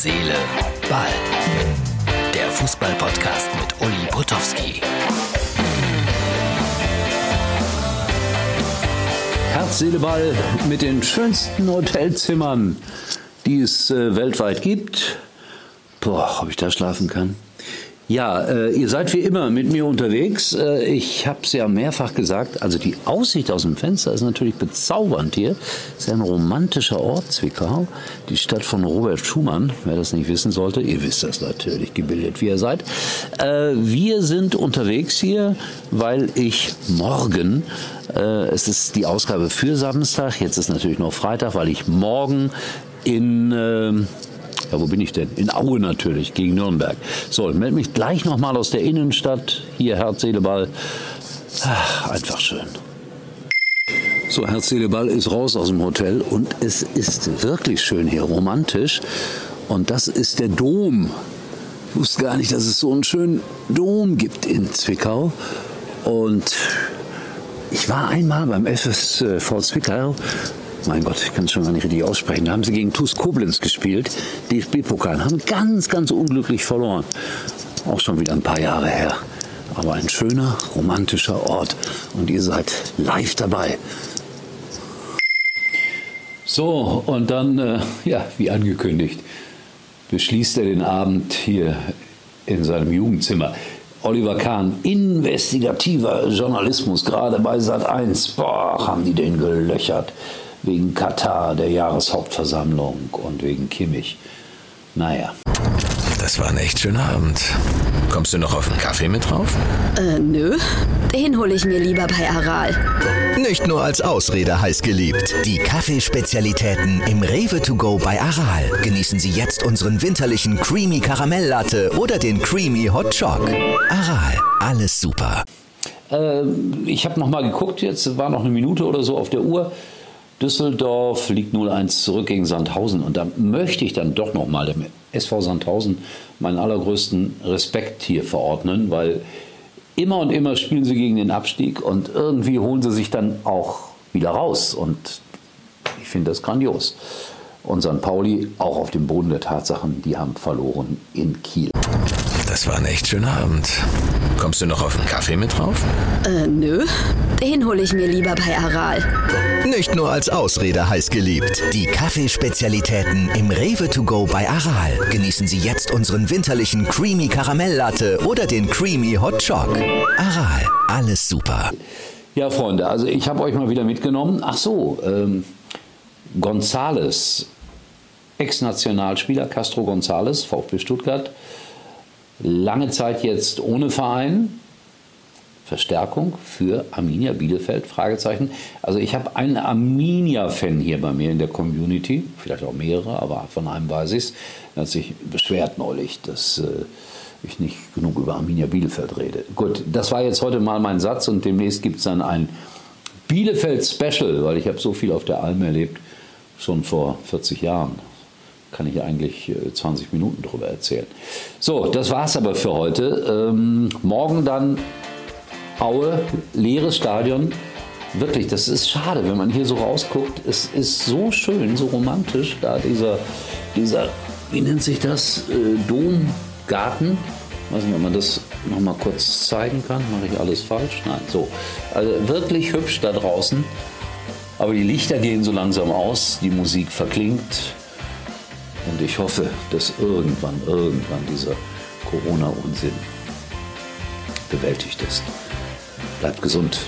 Seele, Ball. Der Fußball-Podcast mit Uli Potowski. Herz, Seele, Ball mit den schönsten Hotelzimmern, die es äh, weltweit gibt. Boah, ob ich da schlafen kann. Ja, äh, ihr seid wie immer mit mir unterwegs. Äh, ich habe es ja mehrfach gesagt. Also die Aussicht aus dem Fenster ist natürlich bezaubernd hier. Es ist ein romantischer Ort, Zwickau. Die Stadt von Robert Schumann. Wer das nicht wissen sollte, ihr wisst das natürlich, gebildet wie ihr seid. Äh, wir sind unterwegs hier, weil ich morgen, äh, es ist die Ausgabe für Samstag, jetzt ist natürlich noch Freitag, weil ich morgen in ähm, ja, wo bin ich denn? In Aue natürlich, gegen Nürnberg. So, melde mich gleich nochmal aus der Innenstadt. Hier, Herz, Seele, Ball. Ach, einfach schön. So, Herz, Seele, Ball ist raus aus dem Hotel und es ist wirklich schön hier, romantisch. Und das ist der Dom. Ich wusste gar nicht, dass es so einen schönen Dom gibt in Zwickau. Und ich war einmal beim FSV Zwickau mein Gott, ich kann es schon gar nicht richtig aussprechen. Da haben sie gegen TuS Koblenz gespielt, DFB-Pokal, haben ganz, ganz unglücklich verloren. Auch schon wieder ein paar Jahre her. Aber ein schöner, romantischer Ort und ihr seid live dabei. So, und dann, äh, ja, wie angekündigt, beschließt er den Abend hier in seinem Jugendzimmer. Oliver Kahn, investigativer Journalismus, gerade bei Sat 1. Boah, haben die den gelöchert wegen Katar, der Jahreshauptversammlung und wegen Kimmich. Naja. Das war ein echt schöner Abend. Kommst du noch auf einen Kaffee mit drauf? Äh, nö. Den hole ich mir lieber bei Aral. Nicht nur als Ausrede heiß geliebt. Die Kaffeespezialitäten im Rewe to go bei Aral. Genießen Sie jetzt unseren winterlichen Creamy Karamelllatte oder den Creamy Hot Choc. Aral, alles super. Äh, ich habe noch mal geguckt, jetzt war noch eine Minute oder so auf der Uhr. Düsseldorf liegt 0-1 zurück gegen Sandhausen. Und da möchte ich dann doch nochmal dem SV Sandhausen meinen allergrößten Respekt hier verordnen, weil immer und immer spielen sie gegen den Abstieg und irgendwie holen sie sich dann auch wieder raus. Und ich finde das grandios. Und St. Pauli auch auf dem Boden der Tatsachen, die haben verloren in Kiel. Das war ein echt schöner Abend. Kommst du noch auf einen Kaffee mit drauf? Äh, nö. Den hole ich mir lieber bei Aral. Nicht nur als Ausrede heiß geliebt. Die Kaffeespezialitäten im Rewe to go bei Aral. Genießen Sie jetzt unseren winterlichen Creamy Karamelllatte oder den Creamy Hot Choc. Aral, alles super. Ja, Freunde, also ich habe euch mal wieder mitgenommen. Ach so, ähm, Gonzales, Ex-Nationalspieler Castro Gonzales, VfB Stuttgart, lange Zeit jetzt ohne Verein. Verstärkung für Arminia Bielefeld? Fragezeichen. Also ich habe einen Arminia-Fan hier bei mir in der Community, vielleicht auch mehrere, aber von einem weiß ich es. Er hat sich beschwert neulich, dass äh, ich nicht genug über Arminia Bielefeld rede. Gut, das war jetzt heute mal mein Satz und demnächst gibt es dann ein Bielefeld-Special, weil ich habe so viel auf der Alm erlebt, schon vor 40 Jahren kann ich eigentlich 20 äh, Minuten darüber erzählen. So, das war's aber für heute. Ähm, morgen dann Aue, leeres Stadion. Wirklich, das ist schade, wenn man hier so rausguckt. Es ist so schön, so romantisch, da dieser, dieser wie nennt sich das, äh, Domgarten. Ich weiß nicht, ob man das noch mal kurz zeigen kann. Mache ich alles falsch? Nein, so. Also wirklich hübsch da draußen. Aber die Lichter gehen so langsam aus, die Musik verklingt. Und ich hoffe, dass irgendwann, irgendwann dieser Corona-Unsinn bewältigt ist. Bleibt gesund.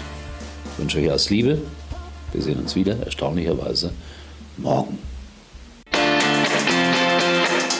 Ich wünsche euch alles Liebe. Wir sehen uns wieder, erstaunlicherweise, morgen.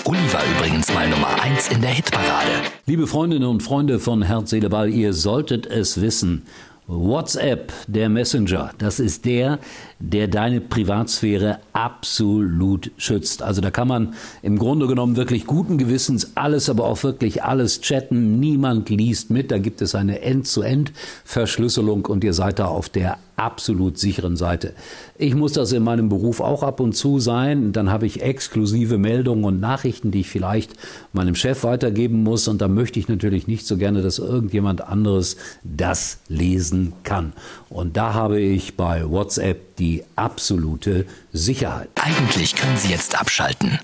Uli war übrigens mal Nummer 1 in der Hitparade. Liebe Freundinnen und Freunde von Herz, Seele, Ball, ihr solltet es wissen. WhatsApp, der Messenger, das ist der, der deine Privatsphäre absolut schützt. Also da kann man im Grunde genommen wirklich guten Gewissens alles, aber auch wirklich alles chatten. Niemand liest mit. Da gibt es eine End-zu-End-Verschlüsselung und ihr seid da auf der absolut sicheren Seite. Ich muss das in meinem Beruf auch ab und zu sein. Dann habe ich exklusive Meldungen und Nachrichten, die ich vielleicht meinem Chef weitergeben muss. Und da möchte ich natürlich nicht so gerne, dass irgendjemand anderes das lesen kann. Und da habe ich bei WhatsApp die absolute Sicherheit. Eigentlich können Sie jetzt abschalten.